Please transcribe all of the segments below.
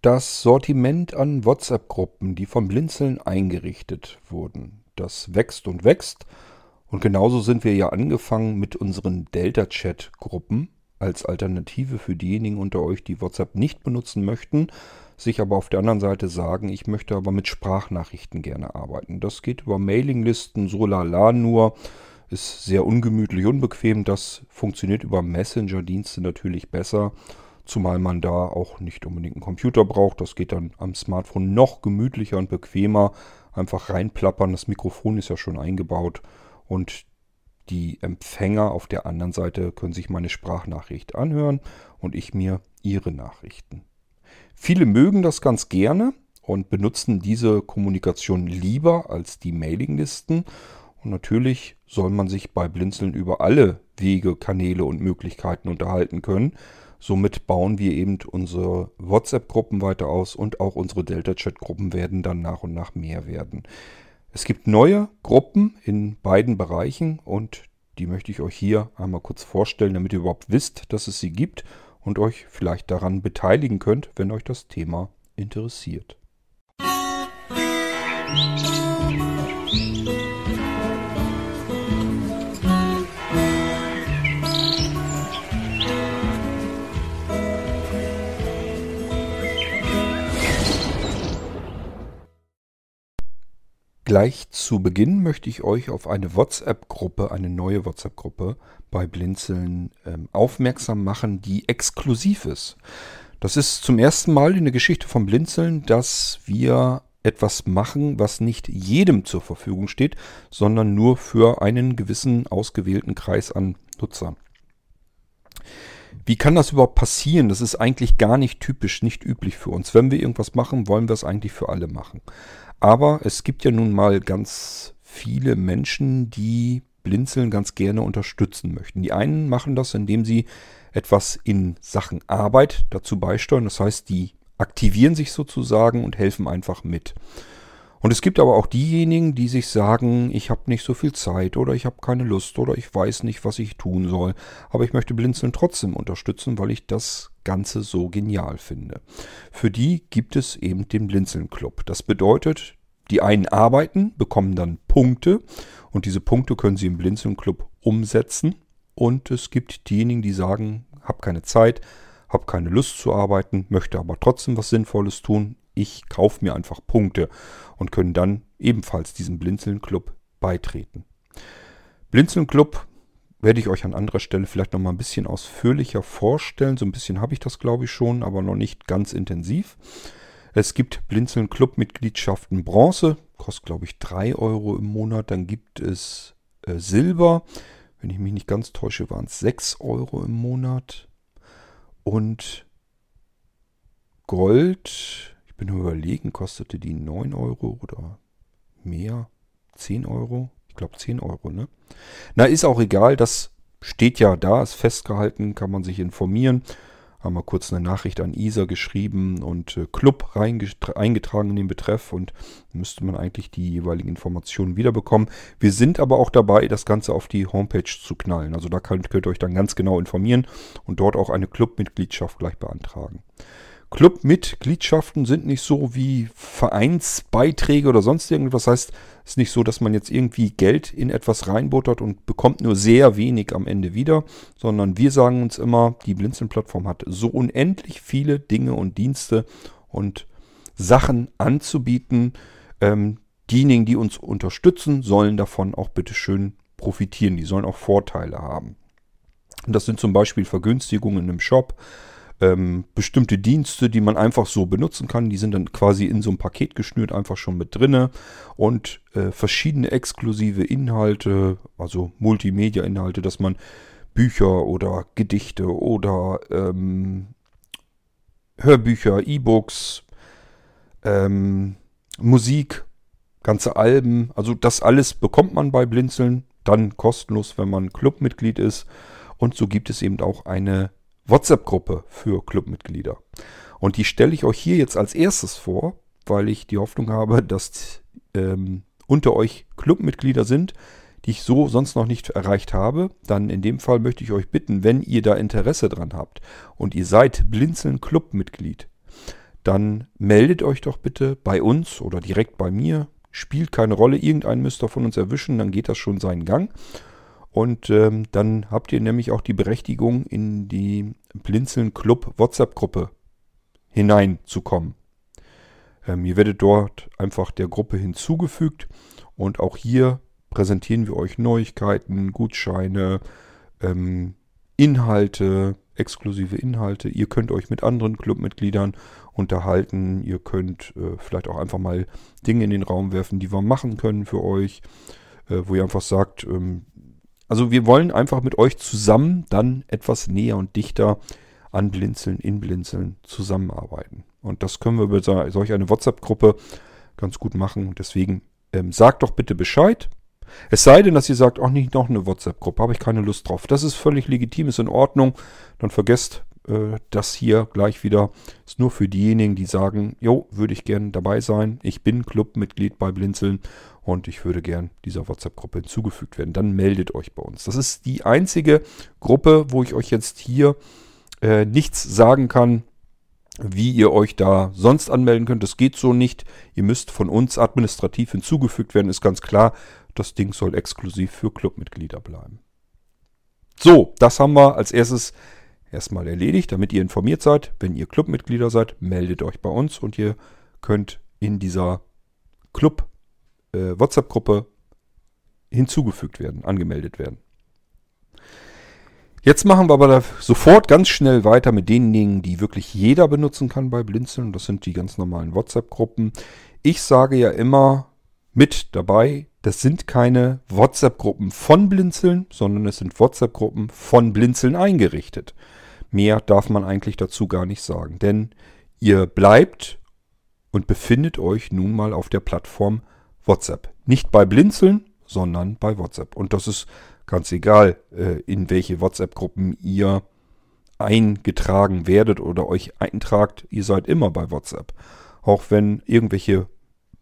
Das Sortiment an WhatsApp-Gruppen, die vom Blinzeln eingerichtet wurden, das wächst und wächst. Und genauso sind wir ja angefangen mit unseren Delta-Chat-Gruppen als Alternative für diejenigen unter euch, die WhatsApp nicht benutzen möchten, sich aber auf der anderen Seite sagen, ich möchte aber mit Sprachnachrichten gerne arbeiten. Das geht über Mailinglisten, so lala nur, ist sehr ungemütlich, unbequem. Das funktioniert über Messenger-Dienste natürlich besser, zumal man da auch nicht unbedingt einen Computer braucht. Das geht dann am Smartphone noch gemütlicher und bequemer. Einfach reinplappern, das Mikrofon ist ja schon eingebaut und die Empfänger auf der anderen Seite können sich meine Sprachnachricht anhören und ich mir ihre Nachrichten. Viele mögen das ganz gerne und benutzen diese Kommunikation lieber als die Mailinglisten. Und natürlich soll man sich bei Blinzeln über alle Wege, Kanäle und Möglichkeiten unterhalten können. Somit bauen wir eben unsere WhatsApp-Gruppen weiter aus und auch unsere Delta-Chat-Gruppen werden dann nach und nach mehr werden. Es gibt neue Gruppen in beiden Bereichen und die möchte ich euch hier einmal kurz vorstellen, damit ihr überhaupt wisst, dass es sie gibt und euch vielleicht daran beteiligen könnt, wenn euch das Thema interessiert. Musik Gleich zu Beginn möchte ich euch auf eine WhatsApp-Gruppe, eine neue WhatsApp-Gruppe bei Blinzeln ähm, aufmerksam machen, die exklusiv ist. Das ist zum ersten Mal in der Geschichte von Blinzeln, dass wir etwas machen, was nicht jedem zur Verfügung steht, sondern nur für einen gewissen ausgewählten Kreis an Nutzern. Wie kann das überhaupt passieren? Das ist eigentlich gar nicht typisch, nicht üblich für uns. Wenn wir irgendwas machen, wollen wir es eigentlich für alle machen. Aber es gibt ja nun mal ganz viele Menschen, die Blinzeln ganz gerne unterstützen möchten. Die einen machen das, indem sie etwas in Sachen Arbeit dazu beisteuern. Das heißt, die aktivieren sich sozusagen und helfen einfach mit. Und es gibt aber auch diejenigen, die sich sagen, ich habe nicht so viel Zeit oder ich habe keine Lust oder ich weiß nicht, was ich tun soll. Aber ich möchte Blinzeln trotzdem unterstützen, weil ich das Ganze so genial finde. Für die gibt es eben den Blinzeln Club. Das bedeutet, die einen arbeiten, bekommen dann Punkte und diese Punkte können sie im Blinzeln Club umsetzen. Und es gibt diejenigen, die sagen, habe keine Zeit, habe keine Lust zu arbeiten, möchte aber trotzdem was Sinnvolles tun ich kaufe mir einfach Punkte und können dann ebenfalls diesem Blinzeln Club beitreten. Blinzeln Club werde ich euch an anderer Stelle vielleicht noch mal ein bisschen ausführlicher vorstellen. So ein bisschen habe ich das, glaube ich, schon, aber noch nicht ganz intensiv. Es gibt Blinzeln Club Mitgliedschaften Bronze, kostet, glaube ich, 3 Euro im Monat. Dann gibt es äh, Silber, wenn ich mich nicht ganz täusche, waren es 6 Euro im Monat. Und Gold bin überlegen, kostete die 9 Euro oder mehr? 10 Euro? Ich glaube 10 Euro, ne? Na, ist auch egal, das steht ja da, ist festgehalten, kann man sich informieren. Haben wir kurz eine Nachricht an Isa geschrieben und äh, Club eingetragen in den Betreff und müsste man eigentlich die jeweiligen Informationen wiederbekommen. Wir sind aber auch dabei, das Ganze auf die Homepage zu knallen. Also da könnt, könnt ihr euch dann ganz genau informieren und dort auch eine Clubmitgliedschaft gleich beantragen. Clubmitgliedschaften sind nicht so wie Vereinsbeiträge oder sonst irgendwas. Das heißt, es ist nicht so, dass man jetzt irgendwie Geld in etwas reinbuttert und bekommt nur sehr wenig am Ende wieder, sondern wir sagen uns immer, die Blinzeln-Plattform hat so unendlich viele Dinge und Dienste und Sachen anzubieten. Ähm, diejenigen, die uns unterstützen, sollen davon auch bitte schön profitieren. Die sollen auch Vorteile haben. Und das sind zum Beispiel Vergünstigungen im Shop ähm, bestimmte Dienste, die man einfach so benutzen kann. Die sind dann quasi in so ein Paket geschnürt, einfach schon mit drinne und äh, verschiedene exklusive Inhalte, also Multimedia-Inhalte, dass man Bücher oder Gedichte oder ähm, Hörbücher, E-Books, ähm, Musik, ganze Alben, also das alles bekommt man bei Blinzeln, dann kostenlos, wenn man Clubmitglied ist. Und so gibt es eben auch eine WhatsApp-Gruppe für Clubmitglieder. Und die stelle ich euch hier jetzt als erstes vor, weil ich die Hoffnung habe, dass ähm, unter euch Clubmitglieder sind, die ich so sonst noch nicht erreicht habe. Dann in dem Fall möchte ich euch bitten, wenn ihr da Interesse dran habt und ihr seid Blinzeln Clubmitglied, dann meldet euch doch bitte bei uns oder direkt bei mir. Spielt keine Rolle, irgendeinen müsst ihr von uns erwischen, dann geht das schon seinen Gang. Und ähm, dann habt ihr nämlich auch die Berechtigung, in die Blinzeln Club WhatsApp-Gruppe hineinzukommen. Ähm, ihr werdet dort einfach der Gruppe hinzugefügt und auch hier präsentieren wir euch Neuigkeiten, Gutscheine, ähm, Inhalte, exklusive Inhalte. Ihr könnt euch mit anderen Clubmitgliedern unterhalten. Ihr könnt äh, vielleicht auch einfach mal Dinge in den Raum werfen, die wir machen können für euch, äh, wo ihr einfach sagt, ähm, also wir wollen einfach mit euch zusammen dann etwas näher und dichter an Blinzeln, in Blinzeln zusammenarbeiten. Und das können wir über solch eine WhatsApp-Gruppe ganz gut machen. Deswegen ähm, sagt doch bitte Bescheid. Es sei denn, dass ihr sagt, auch nicht noch eine WhatsApp-Gruppe, habe ich keine Lust drauf. Das ist völlig legitim, ist in Ordnung. Dann vergesst äh, das hier gleich wieder. Ist nur für diejenigen, die sagen, jo, würde ich gern dabei sein. Ich bin Clubmitglied bei Blinzeln und ich würde gern dieser WhatsApp-Gruppe hinzugefügt werden. Dann meldet euch bei uns. Das ist die einzige Gruppe, wo ich euch jetzt hier äh, nichts sagen kann, wie ihr euch da sonst anmelden könnt. Das geht so nicht. Ihr müsst von uns administrativ hinzugefügt werden, ist ganz klar. Das Ding soll exklusiv für Clubmitglieder bleiben. So, das haben wir als erstes erstmal erledigt, damit ihr informiert seid. Wenn ihr Clubmitglieder seid, meldet euch bei uns und ihr könnt in dieser Club äh, WhatsApp-Gruppe hinzugefügt werden, angemeldet werden. Jetzt machen wir aber sofort ganz schnell weiter mit den Dingen, die wirklich jeder benutzen kann bei Blinzeln. Das sind die ganz normalen WhatsApp-Gruppen. Ich sage ja immer mit dabei, das sind keine WhatsApp-Gruppen von Blinzeln, sondern es sind WhatsApp-Gruppen von Blinzeln eingerichtet. Mehr darf man eigentlich dazu gar nicht sagen, denn ihr bleibt und befindet euch nun mal auf der Plattform WhatsApp. Nicht bei Blinzeln, sondern bei WhatsApp. Und das ist ganz egal, äh, in welche WhatsApp-Gruppen ihr eingetragen werdet oder euch eintragt. Ihr seid immer bei WhatsApp. Auch wenn irgendwelche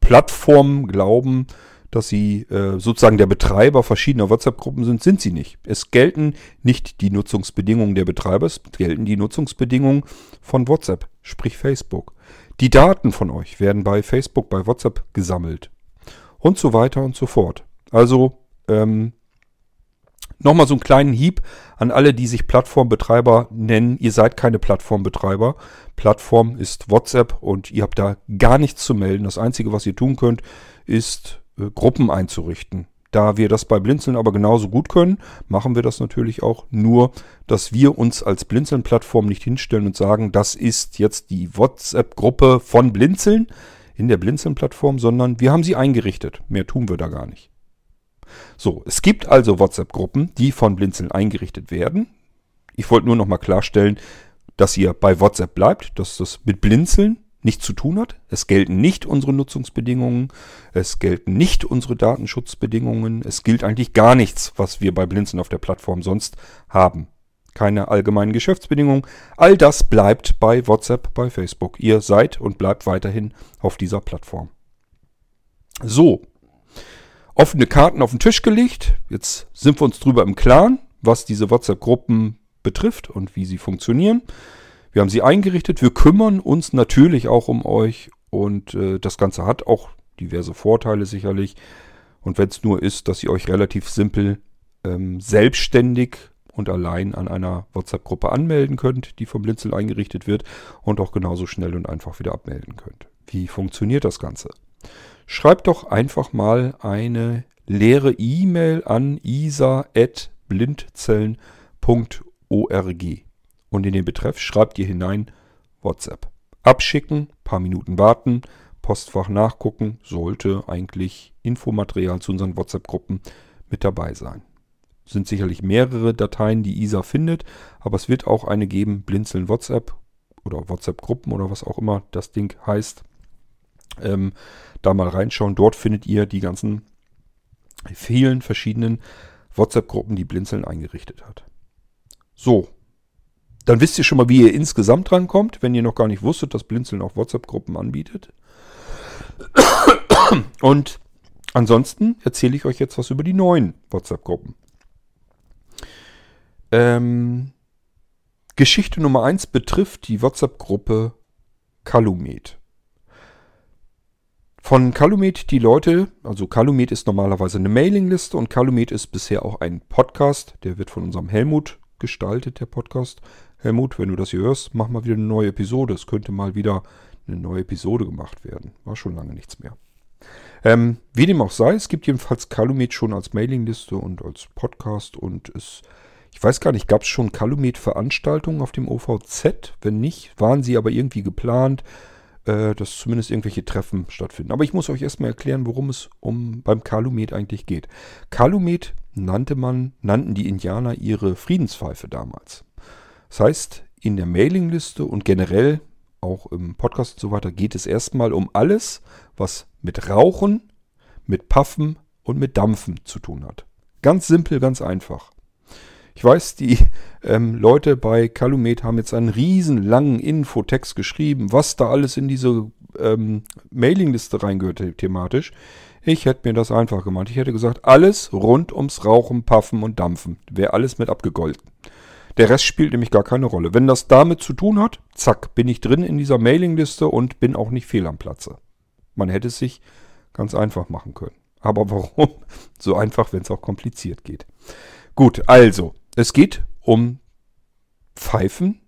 Plattformen glauben, dass sie äh, sozusagen der Betreiber verschiedener WhatsApp-Gruppen sind, sind sie nicht. Es gelten nicht die Nutzungsbedingungen der Betreiber, es gelten die Nutzungsbedingungen von WhatsApp, sprich Facebook. Die Daten von euch werden bei Facebook, bei WhatsApp gesammelt und so weiter und so fort. Also ähm, Nochmal so einen kleinen Hieb an alle, die sich Plattformbetreiber nennen. Ihr seid keine Plattformbetreiber. Plattform ist WhatsApp und ihr habt da gar nichts zu melden. Das Einzige, was ihr tun könnt, ist äh, Gruppen einzurichten. Da wir das bei Blinzeln aber genauso gut können, machen wir das natürlich auch. Nur, dass wir uns als Blinzeln-Plattform nicht hinstellen und sagen, das ist jetzt die WhatsApp-Gruppe von Blinzeln in der Blinzeln-Plattform, sondern wir haben sie eingerichtet. Mehr tun wir da gar nicht. So, es gibt also WhatsApp-Gruppen, die von Blinzeln eingerichtet werden. Ich wollte nur noch mal klarstellen, dass ihr bei WhatsApp bleibt, dass das mit Blinzeln nichts zu tun hat. Es gelten nicht unsere Nutzungsbedingungen, es gelten nicht unsere Datenschutzbedingungen, es gilt eigentlich gar nichts, was wir bei Blinzeln auf der Plattform sonst haben. Keine allgemeinen Geschäftsbedingungen. All das bleibt bei WhatsApp, bei Facebook. Ihr seid und bleibt weiterhin auf dieser Plattform. So, offene Karten auf den Tisch gelegt. Jetzt sind wir uns drüber im Klaren, was diese WhatsApp-Gruppen betrifft und wie sie funktionieren. Wir haben sie eingerichtet. Wir kümmern uns natürlich auch um euch und äh, das Ganze hat auch diverse Vorteile sicherlich. Und wenn es nur ist, dass ihr euch relativ simpel ähm, selbstständig und allein an einer WhatsApp-Gruppe anmelden könnt, die vom Blinzeln eingerichtet wird und auch genauso schnell und einfach wieder abmelden könnt. Wie funktioniert das Ganze? schreibt doch einfach mal eine leere E-Mail an isa.blindzellen.org und in den Betreff schreibt ihr hinein WhatsApp. Abschicken, paar Minuten warten, Postfach nachgucken, sollte eigentlich Infomaterial zu unseren WhatsApp-Gruppen mit dabei sein. Sind sicherlich mehrere Dateien, die ISA findet, aber es wird auch eine geben, Blinzeln WhatsApp oder WhatsApp-Gruppen oder was auch immer das Ding heißt. Ähm, da mal reinschauen. Dort findet ihr die ganzen vielen verschiedenen WhatsApp-Gruppen, die Blinzeln eingerichtet hat. So, dann wisst ihr schon mal, wie ihr insgesamt rankommt, wenn ihr noch gar nicht wusstet, dass Blinzeln auch WhatsApp-Gruppen anbietet. Und ansonsten erzähle ich euch jetzt was über die neuen WhatsApp-Gruppen. Ähm, Geschichte Nummer 1 betrifft die WhatsApp-Gruppe Calumet. Von Calumet die Leute, also Calumet ist normalerweise eine Mailingliste und Calumet ist bisher auch ein Podcast. Der wird von unserem Helmut gestaltet, der Podcast. Helmut, wenn du das hier hörst, mach mal wieder eine neue Episode. Es könnte mal wieder eine neue Episode gemacht werden. War schon lange nichts mehr. Ähm, wie dem auch sei, es gibt jedenfalls Calumet schon als Mailingliste und als Podcast und es, ich weiß gar nicht, gab es schon Calumet-Veranstaltungen auf dem OVZ? Wenn nicht, waren sie aber irgendwie geplant, äh, dass zumindest irgendwelche Treffen stattfinden. Aber ich muss euch erstmal erklären, worum es um beim Calumet eigentlich geht. Calumet nannte man, nannten die Indianer ihre Friedenspfeife damals. Das heißt, in der Mailingliste und generell auch im Podcast und so weiter geht es erstmal um alles, was mit Rauchen, mit Paffen und mit Dampfen zu tun hat. Ganz simpel, ganz einfach. Ich weiß, die ähm, Leute bei Calumet haben jetzt einen riesen langen Infotext geschrieben, was da alles in diese ähm, Mailingliste reingehört thematisch. Ich hätte mir das einfach gemacht. Ich hätte gesagt, alles rund ums Rauchen, Paffen und Dampfen. Wäre alles mit abgegolten. Der Rest spielt nämlich gar keine Rolle. Wenn das damit zu tun hat, zack, bin ich drin in dieser Mailingliste und bin auch nicht fehl am Platze. Man hätte es sich ganz einfach machen können. Aber warum so einfach, wenn es auch kompliziert geht? Gut, also, es geht um Pfeifen,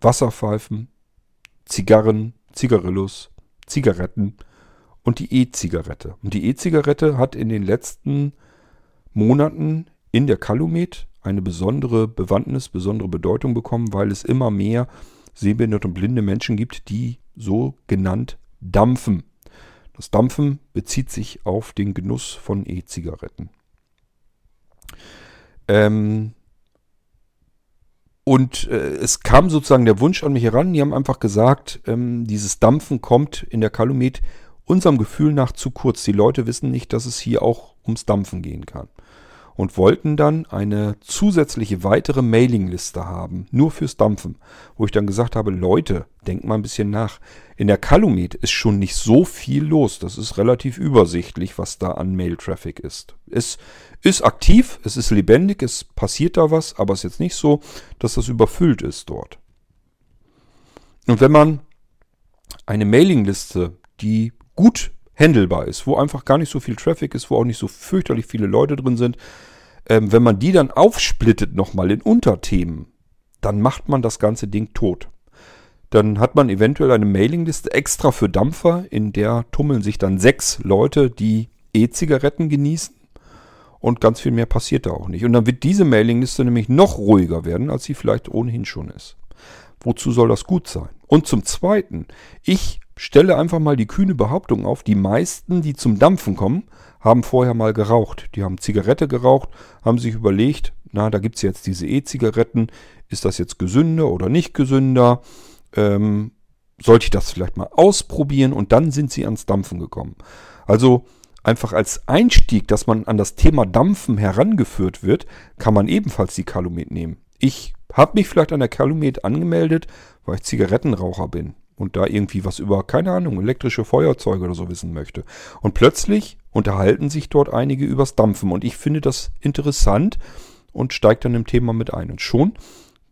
Wasserpfeifen, Zigarren, Zigarillos, Zigaretten und die E-Zigarette. Und die E-Zigarette hat in den letzten Monaten in der Calumet eine besondere Bewandtnis, besondere Bedeutung bekommen, weil es immer mehr sehbehinderte und blinde Menschen gibt, die so genannt dampfen. Das Dampfen bezieht sich auf den Genuss von E-Zigaretten. Ähm und äh, es kam sozusagen der Wunsch an mich heran. Die haben einfach gesagt, ähm, dieses Dampfen kommt in der Kalumet unserem Gefühl nach zu kurz. Die Leute wissen nicht, dass es hier auch ums Dampfen gehen kann und wollten dann eine zusätzliche weitere Mailingliste haben, nur fürs Dampfen, wo ich dann gesagt habe, Leute, denkt mal ein bisschen nach. In der Calumet ist schon nicht so viel los. Das ist relativ übersichtlich, was da an Mail-Traffic ist. Es ist aktiv, es ist lebendig, es passiert da was, aber es ist jetzt nicht so, dass das überfüllt ist dort. Und wenn man eine Mailingliste, die gut handelbar ist, wo einfach gar nicht so viel Traffic ist, wo auch nicht so fürchterlich viele Leute drin sind, ähm, wenn man die dann aufsplittet nochmal in Unterthemen, dann macht man das ganze Ding tot. Dann hat man eventuell eine Mailingliste extra für Dampfer, in der tummeln sich dann sechs Leute, die E-Zigaretten genießen. Und ganz viel mehr passiert da auch nicht. Und dann wird diese Mailingliste nämlich noch ruhiger werden, als sie vielleicht ohnehin schon ist. Wozu soll das gut sein? Und zum Zweiten, ich stelle einfach mal die kühne Behauptung auf, die meisten, die zum Dampfen kommen, haben vorher mal geraucht. Die haben Zigarette geraucht, haben sich überlegt, na, da gibt es jetzt diese E-Zigaretten, ist das jetzt gesünder oder nicht gesünder? Ähm, sollte ich das vielleicht mal ausprobieren? Und dann sind sie ans Dampfen gekommen. Also einfach als Einstieg, dass man an das Thema Dampfen herangeführt wird, kann man ebenfalls die Calumet nehmen. Ich habe mich vielleicht an der Calumet angemeldet, weil ich Zigarettenraucher bin und da irgendwie was über, keine Ahnung, elektrische Feuerzeuge oder so wissen möchte. Und plötzlich unterhalten sich dort einige übers Dampfen und ich finde das interessant und steige dann im Thema mit ein. Und schon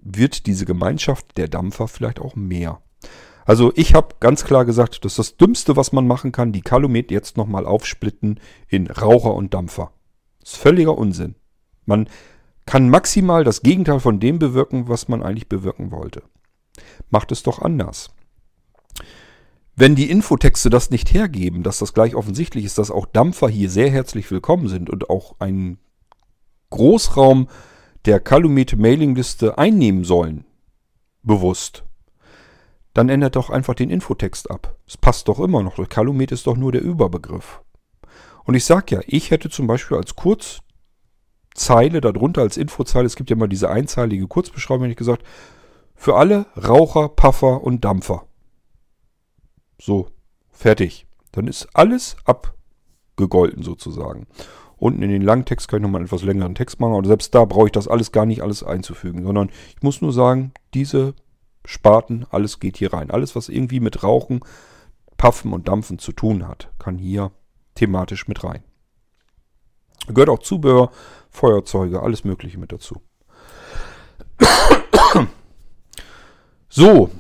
wird diese Gemeinschaft der Dampfer vielleicht auch mehr. Also ich habe ganz klar gesagt, das ist das Dümmste, was man machen kann, die Kalumet jetzt nochmal aufsplitten in Raucher und Dampfer. Das ist völliger Unsinn. Man kann maximal das Gegenteil von dem bewirken, was man eigentlich bewirken wollte. Macht es doch anders. Wenn die Infotexte das nicht hergeben, dass das gleich offensichtlich ist, dass auch Dampfer hier sehr herzlich willkommen sind und auch einen Großraum der Calumet Mailingliste einnehmen sollen, bewusst, dann ändert doch einfach den Infotext ab. Es passt doch immer noch. Calumet ist doch nur der Überbegriff. Und ich sage ja, ich hätte zum Beispiel als Kurzzeile darunter, als Infozeile, es gibt ja mal diese einzeilige Kurzbeschreibung, hätte ich gesagt, für alle Raucher, Puffer und Dampfer. So, fertig. Dann ist alles abgegolten sozusagen. Unten in den langen Text kann ich nochmal einen etwas längeren Text machen, aber selbst da brauche ich das alles gar nicht alles einzufügen, sondern ich muss nur sagen, diese Sparten, alles geht hier rein. Alles, was irgendwie mit Rauchen, Paffen und Dampfen zu tun hat, kann hier thematisch mit rein. Gehört auch Zubehör, Feuerzeuge, alles Mögliche mit dazu. So,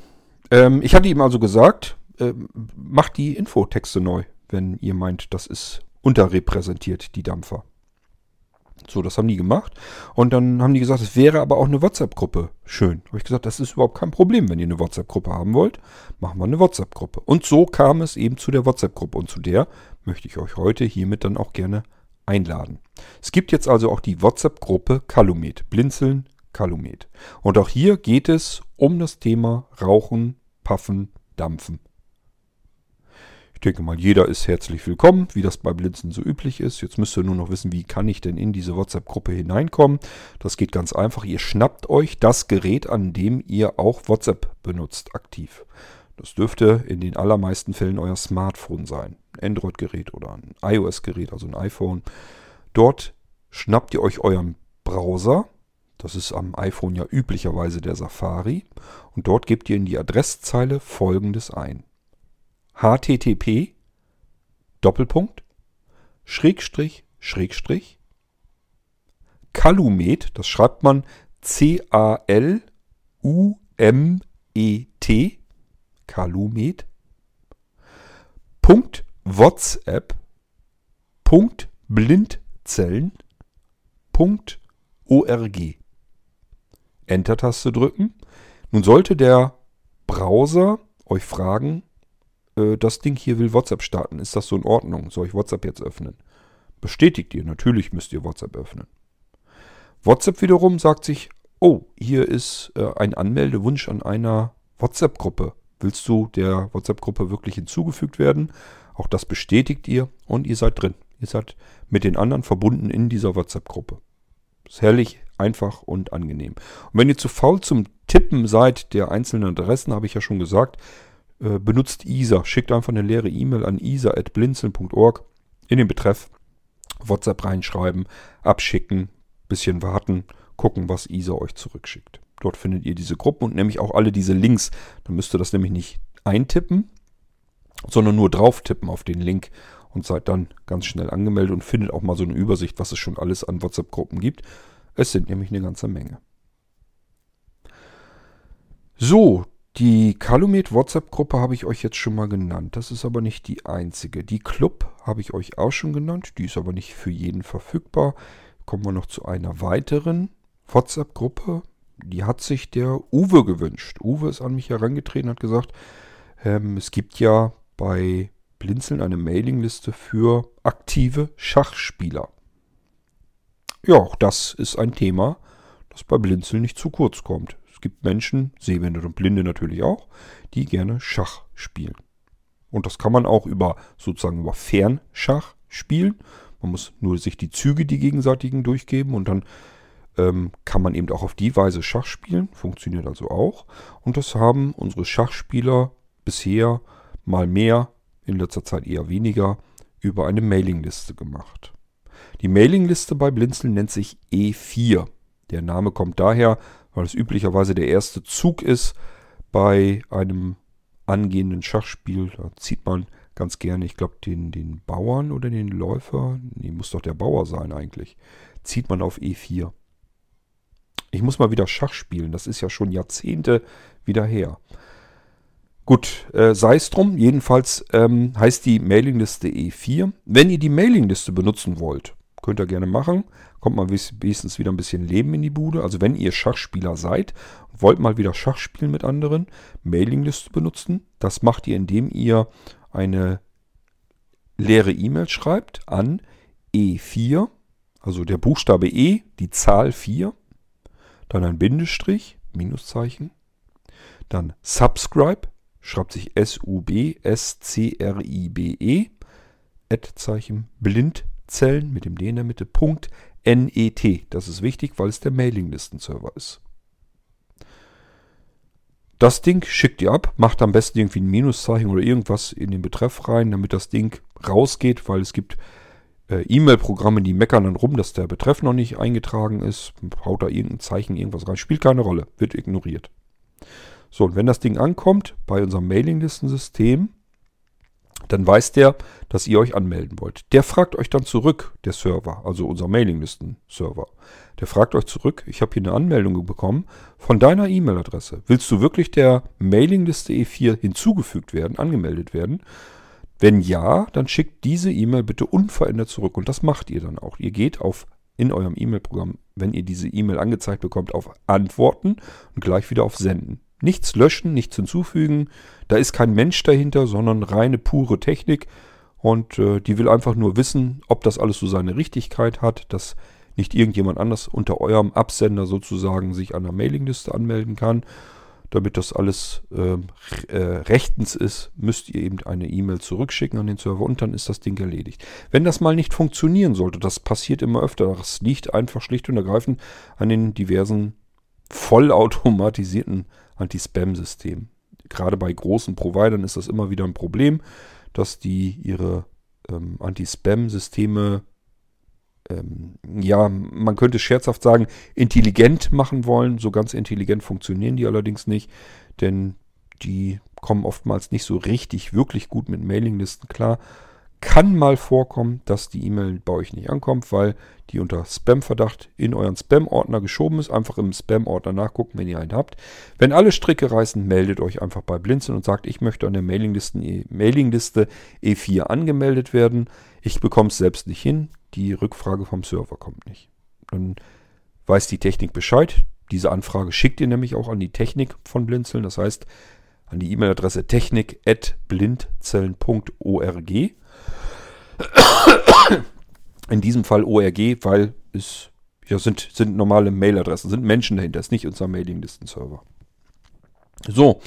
Ähm, ich hatte ihm also gesagt, äh, macht die Infotexte neu, wenn ihr meint, das ist unterrepräsentiert, die Dampfer. So, das haben die gemacht. Und dann haben die gesagt, es wäre aber auch eine WhatsApp-Gruppe schön. Habe ich gesagt, das ist überhaupt kein Problem, wenn ihr eine WhatsApp-Gruppe haben wollt. Machen wir eine WhatsApp-Gruppe. Und so kam es eben zu der WhatsApp-Gruppe. Und zu der möchte ich euch heute hiermit dann auch gerne einladen. Es gibt jetzt also auch die WhatsApp-Gruppe Kalumet. Blinzeln Kalumet. Und auch hier geht es um das Thema Rauchen, Puffen, Dampfen ich denke mal, jeder ist herzlich willkommen, wie das bei Blinzen so üblich ist. Jetzt müsst ihr nur noch wissen, wie kann ich denn in diese WhatsApp-Gruppe hineinkommen. Das geht ganz einfach. Ihr schnappt euch das Gerät, an dem ihr auch WhatsApp benutzt, aktiv. Das dürfte in den allermeisten Fällen euer Smartphone sein. Ein Android-Gerät oder ein iOS-Gerät, also ein iPhone. Dort schnappt ihr euch euren Browser. Das ist am iPhone ja üblicherweise der Safari. Und dort gebt ihr in die Adresszeile folgendes ein http Doppelpunkt Schrägstrich Schrägstrich Calumet, das schreibt man C-A-L-U-M-E-T, Calumet, Punkt WhatsApp, Punkt Blindzellen, Punkt ORG. Enter-Taste drücken. Nun sollte der Browser euch fragen, äh, das Ding hier will WhatsApp starten. Ist das so in Ordnung? Soll ich WhatsApp jetzt öffnen? Bestätigt ihr. Natürlich müsst ihr WhatsApp öffnen. WhatsApp wiederum sagt sich, oh, hier ist äh, ein Anmeldewunsch an einer WhatsApp-Gruppe. Willst du der WhatsApp-Gruppe wirklich hinzugefügt werden? Auch das bestätigt ihr und ihr seid drin. Ihr seid mit den anderen verbunden in dieser WhatsApp-Gruppe. Ist herrlich, einfach und angenehm. Und wenn ihr zu faul zum Tippen seid der einzelnen Adressen, habe ich ja schon gesagt, äh, benutzt ISA. Schickt einfach eine leere E-Mail an isa.blinzeln.org in den Betreff WhatsApp reinschreiben, abschicken, bisschen warten, gucken, was ISA euch zurückschickt. Dort findet ihr diese Gruppen und nämlich auch alle diese Links. Dann müsst ihr das nämlich nicht eintippen, sondern nur drauf tippen auf den Link und seid dann ganz schnell angemeldet und findet auch mal so eine Übersicht, was es schon alles an WhatsApp-Gruppen gibt. Es sind nämlich eine ganze Menge. So, die Calumet WhatsApp-Gruppe habe ich euch jetzt schon mal genannt. Das ist aber nicht die einzige. Die Club habe ich euch auch schon genannt. Die ist aber nicht für jeden verfügbar. Kommen wir noch zu einer weiteren WhatsApp-Gruppe. Die hat sich der Uwe gewünscht. Uwe ist an mich herangetreten und hat gesagt, ähm, es gibt ja bei Blinzeln eine Mailingliste für aktive Schachspieler. Ja, auch das ist ein Thema, das bei Blinzeln nicht zu kurz kommt. Es gibt Menschen, Sehbehinderte und Blinde natürlich auch, die gerne Schach spielen. Und das kann man auch über sozusagen über Fernschach spielen. Man muss nur sich die Züge, die gegenseitigen, durchgeben und dann ähm, kann man eben auch auf die Weise Schach spielen. Funktioniert also auch. Und das haben unsere Schachspieler bisher mal mehr, in letzter Zeit eher weniger, über eine Mailingliste gemacht. Die Mailingliste bei Blinzeln nennt sich E4. Der Name kommt daher, weil es üblicherweise der erste Zug ist bei einem angehenden Schachspiel. Da zieht man ganz gerne, ich glaube, den, den Bauern oder den Läufer, nee, muss doch der Bauer sein eigentlich, zieht man auf E4. Ich muss mal wieder Schach spielen, das ist ja schon Jahrzehnte wieder her. Gut, äh, sei es drum. Jedenfalls ähm, heißt die Mailingliste E4. Wenn ihr die Mailingliste benutzen wollt, könnt ihr gerne machen kommt mal wenigstens wieder ein bisschen Leben in die Bude. Also wenn ihr Schachspieler seid und wollt mal wieder Schach spielen mit anderen, Mailingliste benutzen. Das macht ihr, indem ihr eine leere E-Mail schreibt an E4, also der Buchstabe E, die Zahl 4, dann ein Bindestrich, Minuszeichen, dann Subscribe, schreibt sich S-U-B-S-C-R-I-B-E, Ad-Zeichen, Blindzellen mit dem D in der Mitte, Punkt, NET. Das ist wichtig, weil es der Mailinglistenserver ist. Das Ding schickt ihr ab, macht am besten irgendwie ein Minuszeichen oder irgendwas in den Betreff rein, damit das Ding rausgeht, weil es gibt äh, E-Mail-Programme, die meckern dann rum, dass der Betreff noch nicht eingetragen ist. Haut da irgendein Zeichen, irgendwas rein. Spielt keine Rolle, wird ignoriert. So, und wenn das Ding ankommt bei unserem Mailinglistensystem, Dann weiß der, dass ihr euch anmelden wollt. Der fragt euch dann zurück, der Server, also unser Mailinglisten-Server. Der fragt euch zurück, ich habe hier eine Anmeldung bekommen von deiner E-Mail-Adresse. Willst du wirklich der Mailingliste E4 hinzugefügt werden, angemeldet werden? Wenn ja, dann schickt diese E-Mail bitte unverändert zurück. Und das macht ihr dann auch. Ihr geht auf in eurem E-Mail-Programm, wenn ihr diese E-Mail angezeigt bekommt, auf Antworten und gleich wieder auf Senden. Nichts löschen, nichts hinzufügen. Da ist kein Mensch dahinter, sondern reine pure Technik. Und äh, die will einfach nur wissen, ob das alles so seine Richtigkeit hat, dass nicht irgendjemand anders unter eurem Absender sozusagen sich an der Mailingliste anmelden kann. Damit das alles äh, äh, rechtens ist, müsst ihr eben eine E-Mail zurückschicken an den Server und dann ist das Ding erledigt. Wenn das mal nicht funktionieren sollte, das passiert immer öfter, das liegt einfach schlicht und ergreifend an den diversen vollautomatisierten Anti-Spam-Systemen. Gerade bei großen Providern ist das immer wieder ein Problem, dass die ihre ähm, Anti-Spam-Systeme ähm, ja, man könnte scherzhaft sagen, intelligent machen wollen. So ganz intelligent funktionieren die allerdings nicht, denn die kommen oftmals nicht so richtig, wirklich gut mit Mailinglisten klar. Kann mal vorkommen, dass die E-Mail bei euch nicht ankommt, weil die unter Spam-Verdacht in euren Spam-Ordner geschoben ist. Einfach im Spam-Ordner nachgucken, wenn ihr einen habt. Wenn alle Stricke reißen, meldet euch einfach bei Blinzeln und sagt, ich möchte an der Mailingliste E4 angemeldet werden. Ich bekomme es selbst nicht hin die Rückfrage vom Server kommt nicht. Dann weiß die Technik Bescheid. Diese Anfrage schickt ihr nämlich auch an die Technik von Blinzeln. Das heißt, an die E-Mail-Adresse technik.blindzellen.org. In diesem Fall ORG, weil es ja, sind, sind normale Mailadressen, sind Menschen dahinter, ist nicht unser Mailinglisten-Server. So,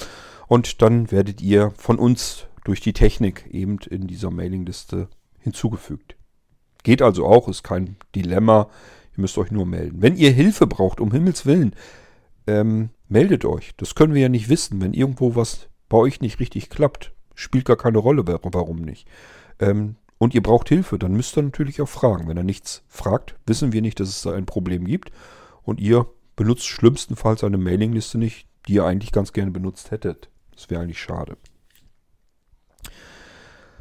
und dann werdet ihr von uns durch die Technik eben in dieser Mailingliste hinzugefügt. Geht also auch, ist kein Dilemma. Ihr müsst euch nur melden. Wenn ihr Hilfe braucht, um Himmels Willen, ähm, meldet euch. Das können wir ja nicht wissen. Wenn irgendwo was bei euch nicht richtig klappt, spielt gar keine Rolle, warum nicht. Ähm, und ihr braucht Hilfe, dann müsst ihr natürlich auch fragen. Wenn er nichts fragt, wissen wir nicht, dass es da ein Problem gibt. Und ihr benutzt schlimmstenfalls eine Mailingliste nicht, die ihr eigentlich ganz gerne benutzt hättet. Das wäre eigentlich schade.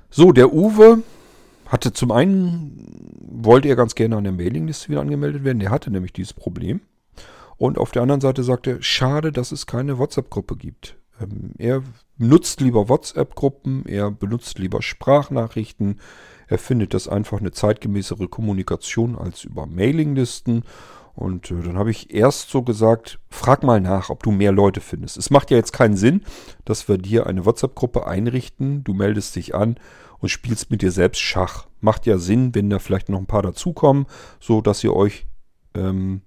So, der Uwe hatte zum einen, wollte er ganz gerne an der Mailingliste wieder angemeldet werden. Der hatte nämlich dieses Problem. Und auf der anderen Seite sagte er, schade, dass es keine WhatsApp-Gruppe gibt. Ähm, er nutzt lieber WhatsApp-Gruppen, er benutzt lieber Sprachnachrichten. Er findet das einfach eine zeitgemäßere Kommunikation als über Mailinglisten. Und äh, dann habe ich erst so gesagt, frag mal nach, ob du mehr Leute findest. Es macht ja jetzt keinen Sinn, dass wir dir eine WhatsApp-Gruppe einrichten. Du meldest dich an und spielst mit dir selbst Schach. Macht ja Sinn, wenn da vielleicht noch ein paar dazukommen, so dass ihr euch ähm,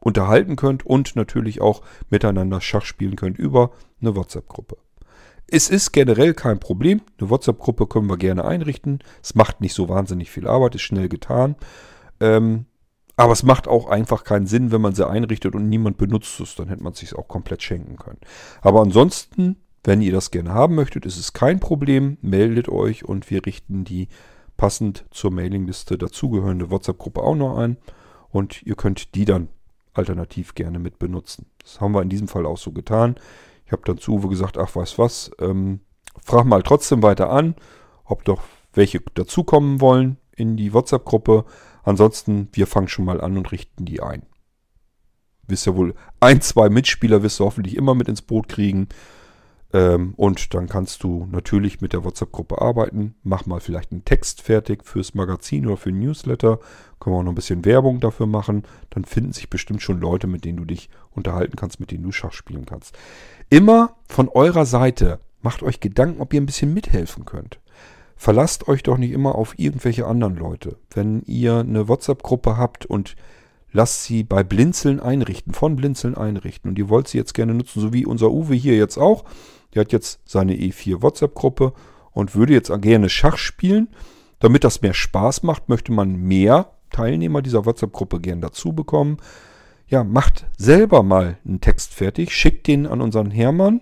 unterhalten könnt und natürlich auch miteinander Schach spielen könnt über eine WhatsApp-Gruppe. Es ist generell kein Problem. Eine WhatsApp-Gruppe können wir gerne einrichten. Es macht nicht so wahnsinnig viel Arbeit, ist schnell getan. Ähm, aber es macht auch einfach keinen Sinn, wenn man sie einrichtet und niemand benutzt es. Dann hätte man es sich auch komplett schenken können. Aber ansonsten wenn ihr das gerne haben möchtet, ist es kein Problem. Meldet euch und wir richten die passend zur Mailingliste dazugehörende WhatsApp-Gruppe auch noch ein. Und ihr könnt die dann alternativ gerne mit benutzen. Das haben wir in diesem Fall auch so getan. Ich habe dann zu Uwe gesagt, ach weiß was, ähm, frag mal trotzdem weiter an, ob doch welche dazukommen wollen in die WhatsApp-Gruppe. Ansonsten, wir fangen schon mal an und richten die ein. Wisst ja wohl, ein, zwei Mitspieler wirst du hoffentlich immer mit ins Boot kriegen. Ähm, und dann kannst du natürlich mit der WhatsApp-Gruppe arbeiten. Mach mal vielleicht einen Text fertig fürs Magazin oder für ein Newsletter. Können wir auch noch ein bisschen Werbung dafür machen. Dann finden sich bestimmt schon Leute, mit denen du dich unterhalten kannst, mit denen du Schach spielen kannst. Immer von eurer Seite macht euch Gedanken, ob ihr ein bisschen mithelfen könnt. Verlasst euch doch nicht immer auf irgendwelche anderen Leute. Wenn ihr eine WhatsApp-Gruppe habt und lasst sie bei Blinzeln einrichten, von Blinzeln einrichten und ihr wollt sie jetzt gerne nutzen, so wie unser Uwe hier jetzt auch, der hat jetzt seine E4 WhatsApp-Gruppe und würde jetzt gerne Schach spielen. Damit das mehr Spaß macht, möchte man mehr Teilnehmer dieser WhatsApp-Gruppe gern dazu bekommen. Ja, macht selber mal einen Text fertig, schickt den an unseren Hermann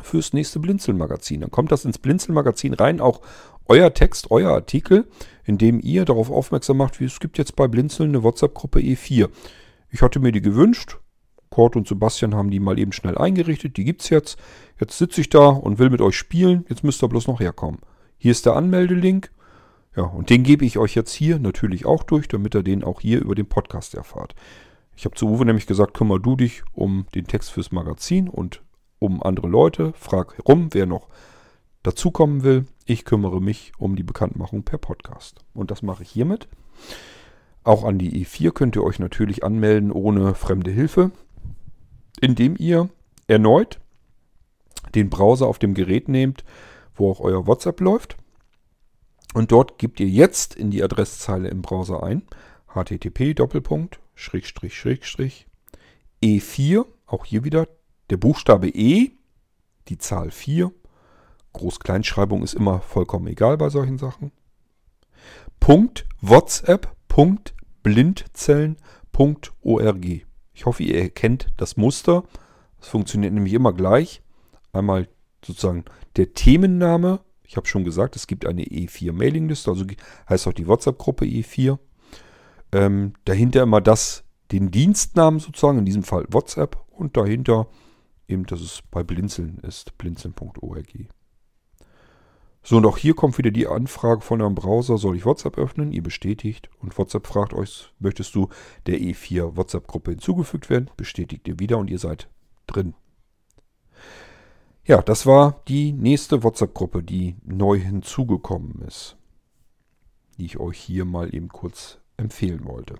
fürs nächste Blinzeln-Magazin. Dann kommt das ins Blinzeln-Magazin rein, auch euer Text, euer Artikel, in dem ihr darauf aufmerksam macht, wie es gibt jetzt bei Blinzeln eine WhatsApp-Gruppe E4. Ich hatte mir die gewünscht, Kurt und Sebastian haben die mal eben schnell eingerichtet. Die gibt es jetzt. Jetzt sitze ich da und will mit euch spielen. Jetzt müsst ihr bloß noch herkommen. Hier ist der Anmeldelink. Ja, und den gebe ich euch jetzt hier natürlich auch durch, damit ihr den auch hier über den Podcast erfahrt. Ich habe zu Uwe nämlich gesagt, kümmer du dich um den Text fürs Magazin und um andere Leute. Frag herum, wer noch dazukommen will. Ich kümmere mich um die Bekanntmachung per Podcast. Und das mache ich hiermit. Auch an die E4 könnt ihr euch natürlich anmelden ohne fremde Hilfe, indem ihr erneut den Browser auf dem Gerät nehmt, wo auch euer WhatsApp läuft. Und dort gebt ihr jetzt in die Adresszeile im Browser ein http e4, auch hier wieder der Buchstabe E, die Zahl 4. Groß-Kleinschreibung ist immer vollkommen egal bei solchen Sachen. Punkt whatsapp.blindzellen.org. Ich hoffe, ihr erkennt das Muster. Es funktioniert nämlich immer gleich. Einmal sozusagen der Themenname. Ich habe schon gesagt, es gibt eine E4-Mailingliste, also heißt auch die WhatsApp-Gruppe E4. Ähm, dahinter immer das, den Dienstnamen sozusagen, in diesem Fall WhatsApp. Und dahinter eben, dass es bei Blinzeln ist, blinzeln.org. So, und auch hier kommt wieder die Anfrage von eurem Browser, soll ich WhatsApp öffnen? Ihr bestätigt und WhatsApp fragt euch, möchtest du der E4 WhatsApp-Gruppe hinzugefügt werden? Bestätigt ihr wieder und ihr seid drin. Ja, das war die nächste WhatsApp-Gruppe, die neu hinzugekommen ist, die ich euch hier mal eben kurz empfehlen wollte.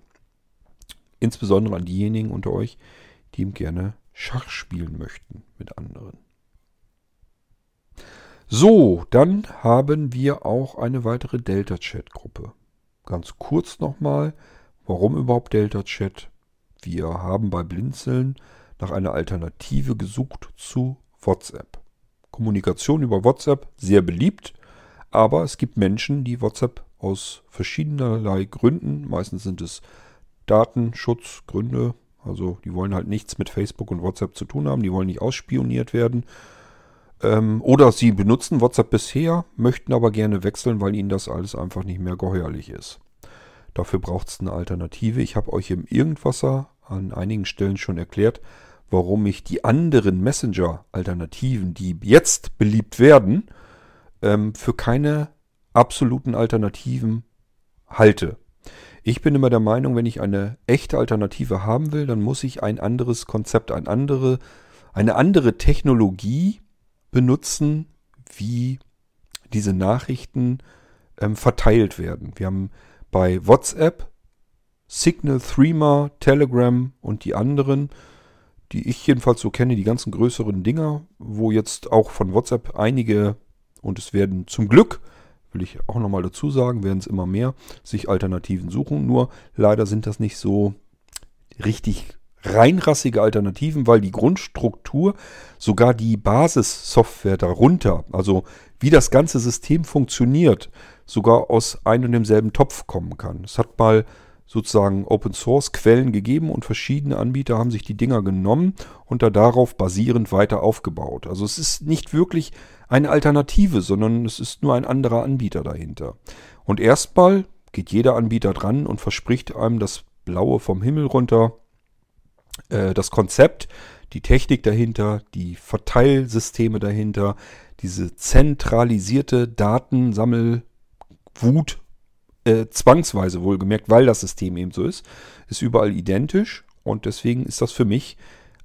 Insbesondere an diejenigen unter euch, die ihm gerne Schach spielen möchten mit anderen. So, dann haben wir auch eine weitere Delta-Chat-Gruppe. Ganz kurz nochmal, warum überhaupt Delta-Chat? Wir haben bei Blinzeln nach einer Alternative gesucht zu WhatsApp. Kommunikation über WhatsApp sehr beliebt, aber es gibt Menschen, die WhatsApp aus verschiedenerlei Gründen, meistens sind es Datenschutzgründe, also die wollen halt nichts mit Facebook und WhatsApp zu tun haben, die wollen nicht ausspioniert werden ähm, oder sie benutzen WhatsApp bisher, möchten aber gerne wechseln, weil ihnen das alles einfach nicht mehr geheuerlich ist. Dafür braucht es eine Alternative. Ich habe euch im Irgendwasser an einigen Stellen schon erklärt, warum ich die anderen Messenger-Alternativen, die jetzt beliebt werden, ähm, für keine absoluten Alternativen halte. Ich bin immer der Meinung, wenn ich eine echte Alternative haben will, dann muss ich ein anderes Konzept, ein andere, eine andere Technologie benutzen, wie diese Nachrichten ähm, verteilt werden. Wir haben bei WhatsApp, Signal, Threema, Telegram und die anderen, die ich jedenfalls so kenne, die ganzen größeren Dinger, wo jetzt auch von WhatsApp einige, und es werden zum Glück, will ich auch nochmal dazu sagen, werden es immer mehr, sich Alternativen suchen. Nur leider sind das nicht so richtig reinrassige Alternativen, weil die Grundstruktur, sogar die Basissoftware darunter, also wie das ganze System funktioniert, sogar aus einem und demselben Topf kommen kann. Es hat mal sozusagen Open Source Quellen gegeben und verschiedene Anbieter haben sich die Dinger genommen und da darauf basierend weiter aufgebaut. Also es ist nicht wirklich eine Alternative, sondern es ist nur ein anderer Anbieter dahinter. Und erstmal geht jeder Anbieter dran und verspricht einem das Blaue vom Himmel runter äh, das Konzept, die Technik dahinter, die Verteilsysteme dahinter, diese zentralisierte Datensammelwut, äh, zwangsweise wohlgemerkt, weil das System eben so ist, ist überall identisch und deswegen ist das für mich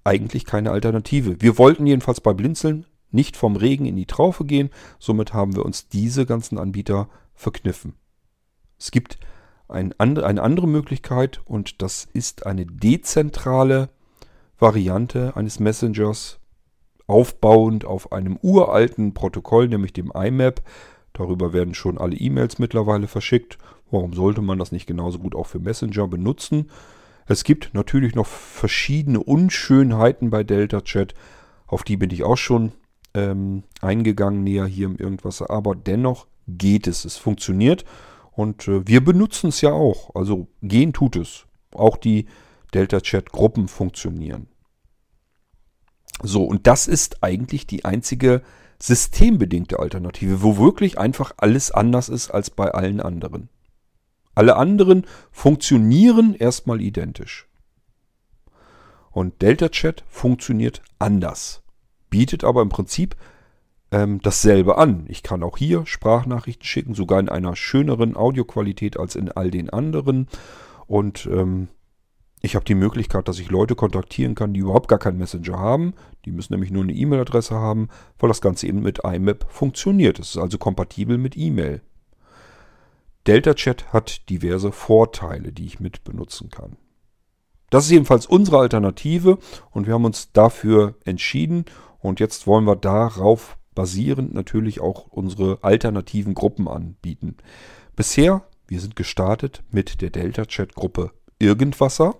eigentlich keine Alternative. Wir wollten jedenfalls bei Blinzeln nicht vom Regen in die Traufe gehen, somit haben wir uns diese ganzen Anbieter verkniffen. Es gibt ein and eine andere Möglichkeit und das ist eine dezentrale Variante eines Messengers, aufbauend auf einem uralten Protokoll, nämlich dem IMAP. Darüber werden schon alle E-Mails mittlerweile verschickt. Warum sollte man das nicht genauso gut auch für Messenger benutzen? Es gibt natürlich noch verschiedene Unschönheiten bei Delta Chat. Auf die bin ich auch schon ähm, eingegangen, näher hier im Irgendwas. Aber dennoch geht es. Es funktioniert. Und äh, wir benutzen es ja auch. Also gehen tut es. Auch die Delta-Chat-Gruppen funktionieren. So, und das ist eigentlich die einzige systembedingte Alternative, wo wirklich einfach alles anders ist als bei allen anderen. Alle anderen funktionieren erstmal identisch. Und Delta Chat funktioniert anders, bietet aber im Prinzip ähm, dasselbe an. Ich kann auch hier Sprachnachrichten schicken, sogar in einer schöneren Audioqualität als in all den anderen. Und ähm, ich habe die Möglichkeit, dass ich Leute kontaktieren kann, die überhaupt gar keinen Messenger haben. Die müssen nämlich nur eine E-Mail-Adresse haben, weil das Ganze eben mit IMAP funktioniert. Es ist also kompatibel mit E-Mail. Delta Chat hat diverse Vorteile, die ich mit benutzen kann. Das ist jedenfalls unsere Alternative und wir haben uns dafür entschieden und jetzt wollen wir darauf basierend natürlich auch unsere alternativen Gruppen anbieten. Bisher, wir sind gestartet mit der Delta Chat Gruppe Irgendwasser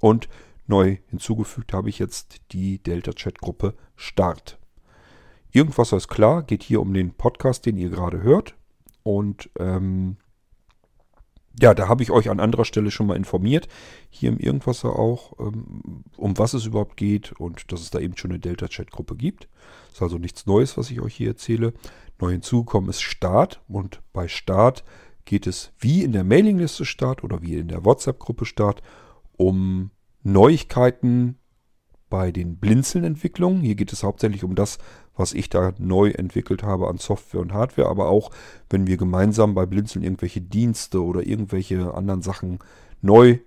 und neu hinzugefügt habe ich jetzt die Delta Chat Gruppe Start. Irgendwasser ist klar, geht hier um den Podcast, den ihr gerade hört und ähm, ja, da habe ich euch an anderer Stelle schon mal informiert, hier im Irgendwasser auch, ähm, um was es überhaupt geht und dass es da eben schon eine Delta-Chat-Gruppe gibt. Ist also nichts Neues, was ich euch hier erzähle. Neu hinzugekommen ist Start und bei Start geht es wie in der Mailingliste Start oder wie in der WhatsApp-Gruppe Start um Neuigkeiten bei den Blinzeln-Entwicklungen. Hier geht es hauptsächlich um das, was ich da neu entwickelt habe an Software und Hardware, aber auch wenn wir gemeinsam bei Blinzeln irgendwelche Dienste oder irgendwelche anderen Sachen neu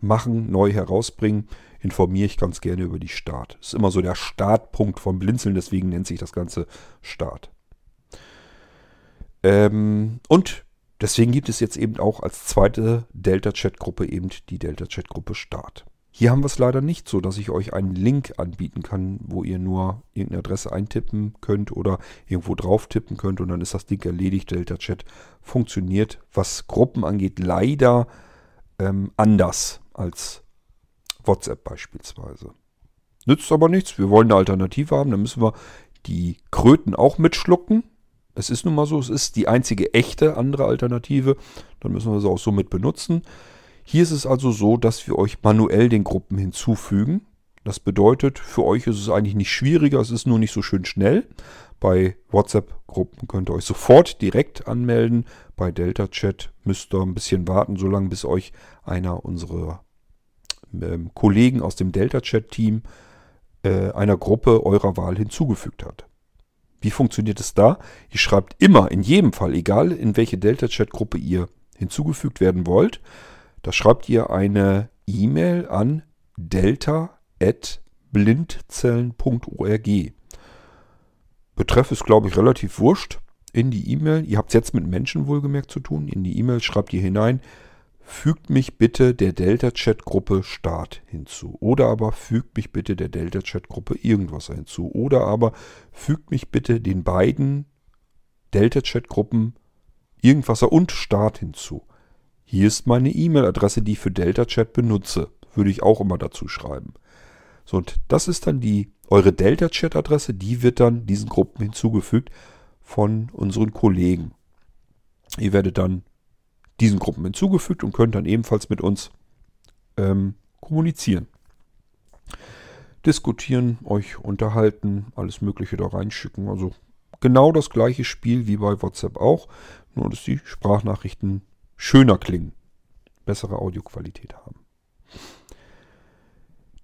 machen, neu herausbringen, informiere ich ganz gerne über die Start. Ist immer so der Startpunkt von Blinzeln, deswegen nennt sich das Ganze Start. Ähm, und deswegen gibt es jetzt eben auch als zweite Delta-Chat-Gruppe eben die Delta-Chat-Gruppe Start. Hier haben wir es leider nicht so, dass ich euch einen Link anbieten kann, wo ihr nur irgendeine Adresse eintippen könnt oder irgendwo drauf tippen könnt und dann ist das Ding erledigt. Delta Chat funktioniert, was Gruppen angeht, leider ähm, anders als WhatsApp beispielsweise. Nützt aber nichts, wir wollen eine Alternative haben, dann müssen wir die Kröten auch mitschlucken. Es ist nun mal so, es ist die einzige echte andere Alternative. Dann müssen wir sie auch so mit benutzen. Hier ist es also so, dass wir euch manuell den Gruppen hinzufügen. Das bedeutet, für euch ist es eigentlich nicht schwieriger, es ist nur nicht so schön schnell. Bei WhatsApp-Gruppen könnt ihr euch sofort direkt anmelden. Bei Delta Chat müsst ihr ein bisschen warten, solange bis euch einer unserer ähm, Kollegen aus dem Delta Chat-Team äh, einer Gruppe eurer Wahl hinzugefügt hat. Wie funktioniert es da? Ihr schreibt immer, in jedem Fall, egal in welche Delta Chat-Gruppe ihr hinzugefügt werden wollt, da schreibt ihr eine E-Mail an delta.blindzellen.org. Betreff ist, glaube ich, relativ wurscht in die E-Mail. Ihr habt es jetzt mit Menschen wohlgemerkt zu tun. In die E-Mail schreibt ihr hinein, fügt mich bitte der Delta-Chat-Gruppe Start hinzu. Oder aber fügt mich bitte der Delta-Chat-Gruppe irgendwas hinzu. Oder aber fügt mich bitte den beiden Delta-Chat-Gruppen Irgendwasser und Start hinzu. Hier ist meine E-Mail-Adresse, die ich für Delta Chat benutze. Würde ich auch immer dazu schreiben. So, und das ist dann die, eure Delta Chat-Adresse, die wird dann diesen Gruppen hinzugefügt von unseren Kollegen. Ihr werdet dann diesen Gruppen hinzugefügt und könnt dann ebenfalls mit uns ähm, kommunizieren. Diskutieren, euch unterhalten, alles Mögliche da reinschicken. Also genau das gleiche Spiel wie bei WhatsApp auch, nur dass die Sprachnachrichten schöner klingen, bessere Audioqualität haben.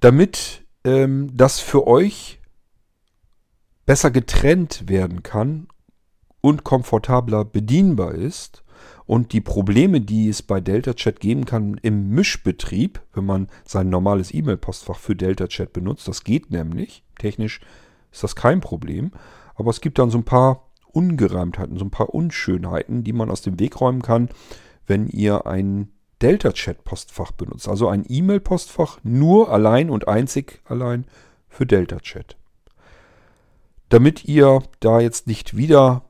Damit ähm, das für euch besser getrennt werden kann und komfortabler bedienbar ist und die Probleme, die es bei Delta Chat geben kann im Mischbetrieb, wenn man sein normales E-Mail-Postfach für Delta Chat benutzt, das geht nämlich. Technisch ist das kein Problem. Aber es gibt dann so ein paar Ungereimtheiten, so ein paar Unschönheiten, die man aus dem Weg räumen kann, wenn ihr ein Delta-Chat-Postfach benutzt. Also ein E-Mail-Postfach nur allein und einzig allein für Delta-Chat. Damit ihr da jetzt nicht wieder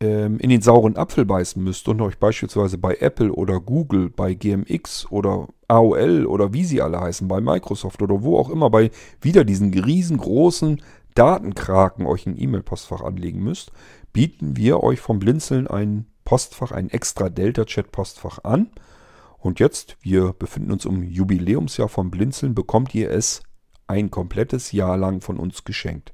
ähm, in den sauren Apfel beißen müsst und euch beispielsweise bei Apple oder Google, bei GMX oder AOL oder wie sie alle heißen, bei Microsoft oder wo auch immer, bei wieder diesen riesengroßen Datenkraken euch ein E-Mail-Postfach anlegen müsst, bieten wir euch vom Blinzeln ein Postfach, ein extra Delta-Chat-Postfach an. Und jetzt, wir befinden uns im Jubiläumsjahr von Blinzeln, bekommt ihr es ein komplettes Jahr lang von uns geschenkt.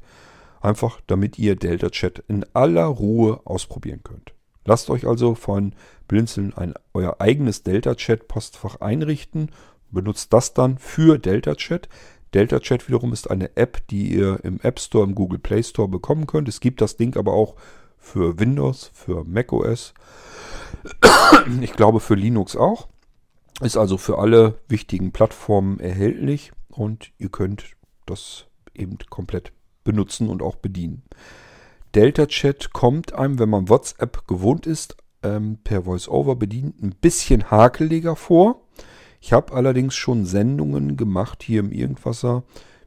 Einfach damit ihr Delta Chat in aller Ruhe ausprobieren könnt. Lasst euch also von Blinzeln ein, euer eigenes Delta Chat Postfach einrichten. Benutzt das dann für Delta Chat. Delta Chat wiederum ist eine App, die ihr im App Store, im Google Play Store bekommen könnt. Es gibt das Ding aber auch für Windows, für macOS. Ich glaube für Linux auch. Ist also für alle wichtigen Plattformen erhältlich und ihr könnt das eben komplett benutzen und auch bedienen. Delta Chat kommt einem, wenn man WhatsApp gewohnt ist, ähm, per VoiceOver bedient, ein bisschen hakeliger vor. Ich habe allerdings schon Sendungen gemacht hier im Irgendwasser,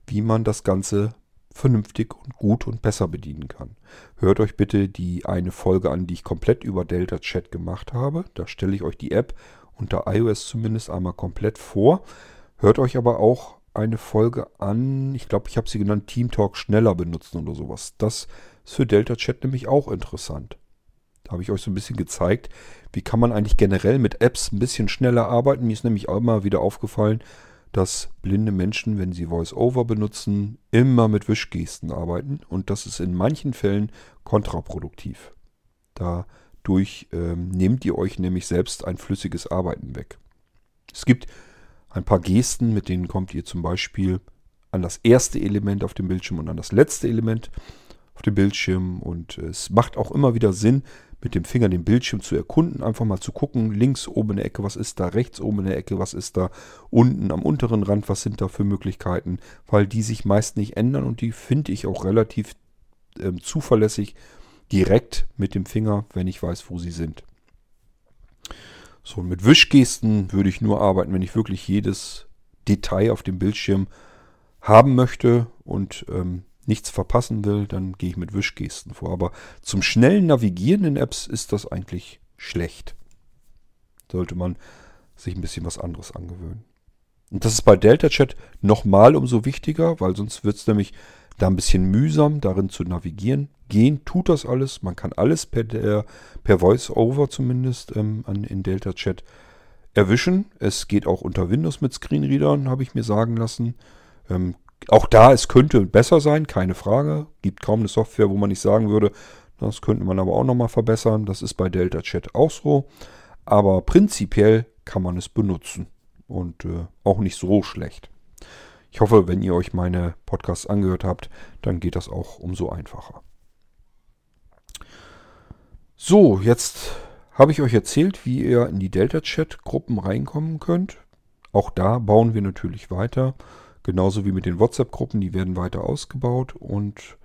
wie man das Ganze vernünftig und gut und besser bedienen kann. Hört euch bitte die eine Folge an, die ich komplett über Delta Chat gemacht habe. Da stelle ich euch die App unter iOS zumindest einmal komplett vor. Hört euch aber auch eine Folge an, ich glaube, ich habe sie genannt, Team Talk schneller benutzen oder sowas. Das ist für Delta Chat nämlich auch interessant. Da habe ich euch so ein bisschen gezeigt, wie kann man eigentlich generell mit Apps ein bisschen schneller arbeiten. Mir ist nämlich auch immer wieder aufgefallen, dass blinde Menschen, wenn sie VoiceOver benutzen, immer mit Wischgesten arbeiten und das ist in manchen Fällen kontraproduktiv. Dadurch ähm, nehmt ihr euch nämlich selbst ein flüssiges Arbeiten weg. Es gibt ein paar Gesten, mit denen kommt ihr zum Beispiel an das erste Element auf dem Bildschirm und an das letzte Element auf dem Bildschirm. Und es macht auch immer wieder Sinn, mit dem Finger den Bildschirm zu erkunden, einfach mal zu gucken, links oben in der Ecke, was ist da, rechts oben in der Ecke, was ist da, unten am unteren Rand, was sind da für Möglichkeiten, weil die sich meist nicht ändern und die finde ich auch relativ äh, zuverlässig direkt mit dem Finger, wenn ich weiß, wo sie sind. So, mit Wischgesten würde ich nur arbeiten, wenn ich wirklich jedes Detail auf dem Bildschirm haben möchte und ähm, nichts verpassen will, dann gehe ich mit Wischgesten vor. Aber zum schnellen Navigieren in Apps ist das eigentlich schlecht. Sollte man sich ein bisschen was anderes angewöhnen. Und das ist bei Delta Chat nochmal umso wichtiger, weil sonst wird es nämlich da ein bisschen mühsam, darin zu navigieren. Gehen tut das alles. Man kann alles per, per Voice-Over zumindest ähm, an, in Delta Chat erwischen. Es geht auch unter Windows mit Screenreadern, habe ich mir sagen lassen. Ähm, auch da, es könnte besser sein, keine Frage. Gibt kaum eine Software, wo man nicht sagen würde, das könnte man aber auch nochmal verbessern. Das ist bei Delta Chat auch so. Aber prinzipiell kann man es benutzen. Und äh, auch nicht so schlecht. Ich hoffe, wenn ihr euch meine Podcasts angehört habt, dann geht das auch umso einfacher. So, jetzt habe ich euch erzählt, wie ihr in die Delta-Chat-Gruppen reinkommen könnt. Auch da bauen wir natürlich weiter. Genauso wie mit den WhatsApp-Gruppen, die werden weiter ausgebaut. Und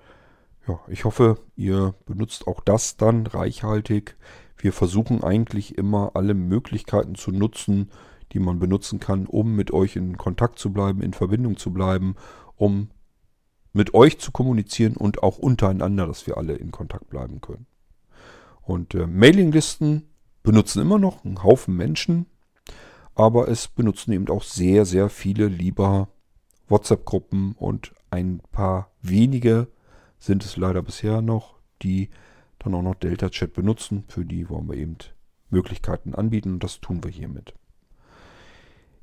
ja, ich hoffe, ihr benutzt auch das dann reichhaltig. Wir versuchen eigentlich immer alle Möglichkeiten zu nutzen, die man benutzen kann, um mit euch in Kontakt zu bleiben, in Verbindung zu bleiben, um mit euch zu kommunizieren und auch untereinander, dass wir alle in Kontakt bleiben können. Und äh, Mailinglisten benutzen immer noch einen Haufen Menschen, aber es benutzen eben auch sehr, sehr viele lieber WhatsApp-Gruppen und ein paar wenige sind es leider bisher noch, die dann auch noch Delta Chat benutzen. Für die wollen wir eben Möglichkeiten anbieten und das tun wir hiermit.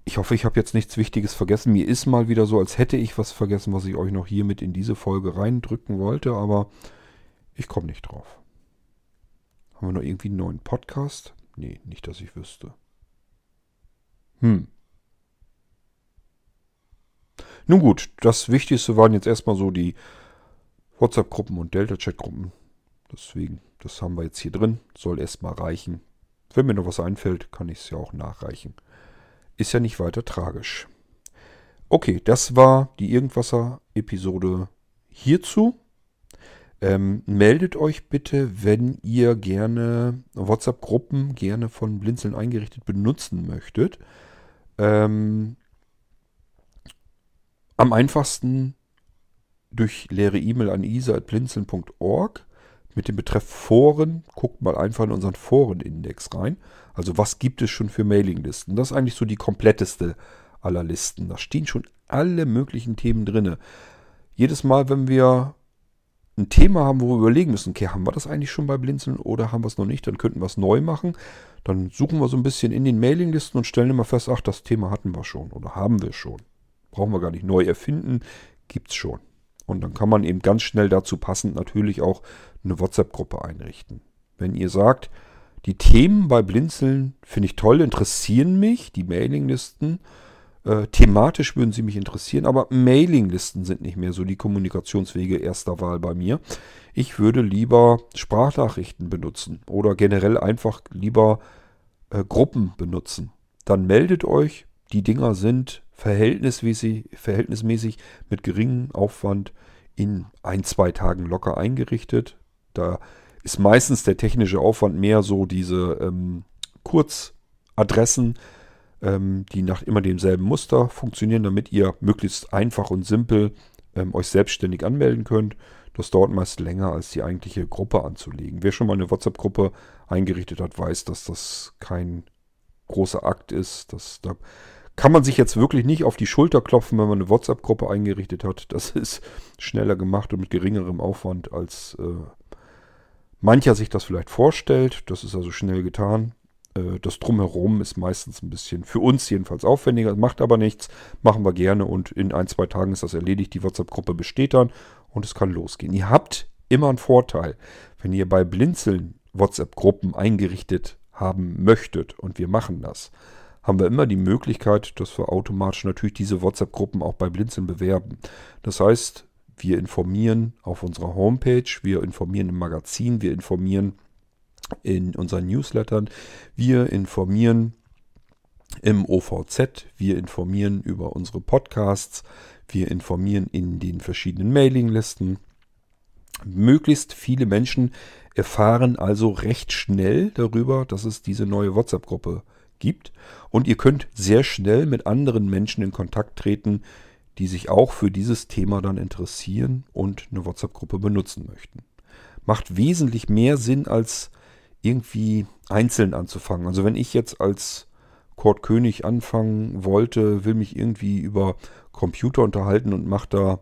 Ich hoffe, ich habe jetzt nichts Wichtiges vergessen. Mir ist mal wieder so, als hätte ich was vergessen, was ich euch noch hier mit in diese Folge reindrücken wollte, aber ich komme nicht drauf. Haben wir noch irgendwie einen neuen Podcast? Nee, nicht, dass ich wüsste. Hm. Nun gut, das Wichtigste waren jetzt erstmal so die WhatsApp-Gruppen und Delta-Chat-Gruppen. Deswegen, das haben wir jetzt hier drin. Soll erstmal reichen. Wenn mir noch was einfällt, kann ich es ja auch nachreichen. Ist ja nicht weiter tragisch. Okay, das war die Irgendwasser-Episode hierzu. Ähm, meldet euch bitte, wenn ihr gerne WhatsApp-Gruppen gerne von Blinzeln eingerichtet benutzen möchtet. Ähm, am einfachsten durch leere E-Mail an isa.blinzeln.org mit dem Betreff Foren. Guckt mal einfach in unseren Forenindex rein. Also was gibt es schon für Mailinglisten? Das ist eigentlich so die kompletteste aller Listen. Da stehen schon alle möglichen Themen drin. Jedes Mal, wenn wir ein Thema haben, wo wir überlegen müssen, okay, haben wir das eigentlich schon bei Blinzeln oder haben wir es noch nicht, dann könnten wir es neu machen. Dann suchen wir so ein bisschen in den Mailinglisten und stellen immer fest, ach, das Thema hatten wir schon oder haben wir schon. Brauchen wir gar nicht neu erfinden, gibt es schon. Und dann kann man eben ganz schnell dazu passend natürlich auch eine WhatsApp-Gruppe einrichten. Wenn ihr sagt, die Themen bei Blinzeln finde ich toll, interessieren mich, die Mailinglisten. Äh, thematisch würden sie mich interessieren, aber Mailinglisten sind nicht mehr so die Kommunikationswege erster Wahl bei mir. Ich würde lieber Sprachnachrichten benutzen oder generell einfach lieber äh, Gruppen benutzen. Dann meldet euch. Die Dinger sind verhältnismäßig, verhältnismäßig mit geringem Aufwand in ein, zwei Tagen locker eingerichtet. Da ist meistens der technische Aufwand mehr so diese ähm, Kurzadressen, ähm, die nach immer demselben Muster funktionieren, damit ihr möglichst einfach und simpel ähm, euch selbstständig anmelden könnt. Das dauert meist länger, als die eigentliche Gruppe anzulegen. Wer schon mal eine WhatsApp-Gruppe eingerichtet hat, weiß, dass das kein großer Akt ist. Das, da kann man sich jetzt wirklich nicht auf die Schulter klopfen, wenn man eine WhatsApp-Gruppe eingerichtet hat. Das ist schneller gemacht und mit geringerem Aufwand, als äh, mancher sich das vielleicht vorstellt. Das ist also schnell getan. Äh, das Drumherum ist meistens ein bisschen, für uns jedenfalls aufwendiger, macht aber nichts, machen wir gerne und in ein, zwei Tagen ist das erledigt. Die WhatsApp-Gruppe besteht dann und es kann losgehen. Ihr habt immer einen Vorteil, wenn ihr bei Blinzeln WhatsApp-Gruppen eingerichtet haben möchtet und wir machen das, haben wir immer die Möglichkeit, dass wir automatisch natürlich diese WhatsApp-Gruppen auch bei Blinzeln bewerben. Das heißt, wir informieren auf unserer Homepage, wir informieren im Magazin, wir informieren in unseren Newslettern, wir informieren im OVZ, wir informieren über unsere Podcasts, wir informieren in den verschiedenen Mailinglisten. Möglichst viele Menschen erfahren also recht schnell darüber, dass es diese neue WhatsApp-Gruppe gibt. Und ihr könnt sehr schnell mit anderen Menschen in Kontakt treten, die sich auch für dieses Thema dann interessieren und eine WhatsApp-Gruppe benutzen möchten. Macht wesentlich mehr Sinn, als irgendwie einzeln anzufangen. Also wenn ich jetzt als Kurt König anfangen wollte, will mich irgendwie über Computer unterhalten und mache da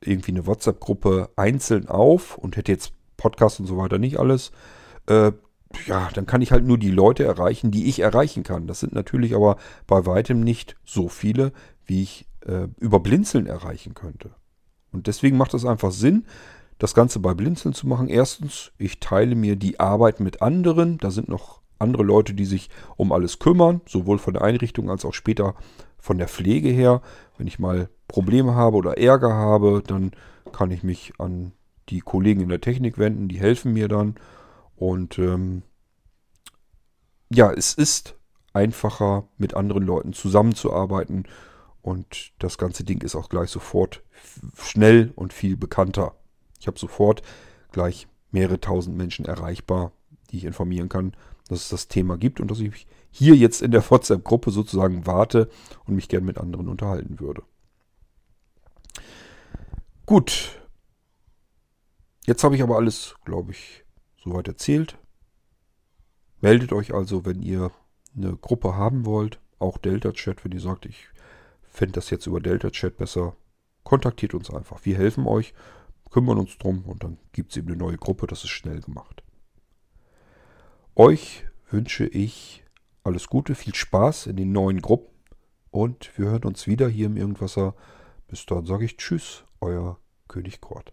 irgendwie eine WhatsApp-Gruppe einzeln auf und hätte jetzt Podcast und so weiter nicht alles, äh, ja, dann kann ich halt nur die Leute erreichen, die ich erreichen kann. Das sind natürlich aber bei weitem nicht so viele, wie ich äh, über Blinzeln erreichen könnte. Und deswegen macht es einfach Sinn, das Ganze bei Blinzeln zu machen. Erstens, ich teile mir die Arbeit mit anderen. Da sind noch andere Leute, die sich um alles kümmern, sowohl von der Einrichtung als auch später von der Pflege her. Wenn ich mal Probleme habe oder Ärger habe, dann kann ich mich an die Kollegen in der Technik wenden, die helfen mir dann. Und ähm, ja, es ist einfacher, mit anderen Leuten zusammenzuarbeiten. Und das ganze Ding ist auch gleich sofort schnell und viel bekannter. Ich habe sofort gleich mehrere tausend Menschen erreichbar, die ich informieren kann, dass es das Thema gibt und dass ich hier jetzt in der WhatsApp-Gruppe sozusagen warte und mich gern mit anderen unterhalten würde. Gut. Jetzt habe ich aber alles, glaube ich, soweit erzählt. Meldet euch also, wenn ihr eine Gruppe haben wollt. Auch Delta Chat, wenn ihr sagt, ich fände das jetzt über Delta Chat besser. Kontaktiert uns einfach. Wir helfen euch kümmern uns drum und dann gibt es eben eine neue Gruppe. Das ist schnell gemacht. Euch wünsche ich alles Gute, viel Spaß in den neuen Gruppen und wir hören uns wieder hier im Irgendwasser. Bis dann sage ich Tschüss, euer König Kort.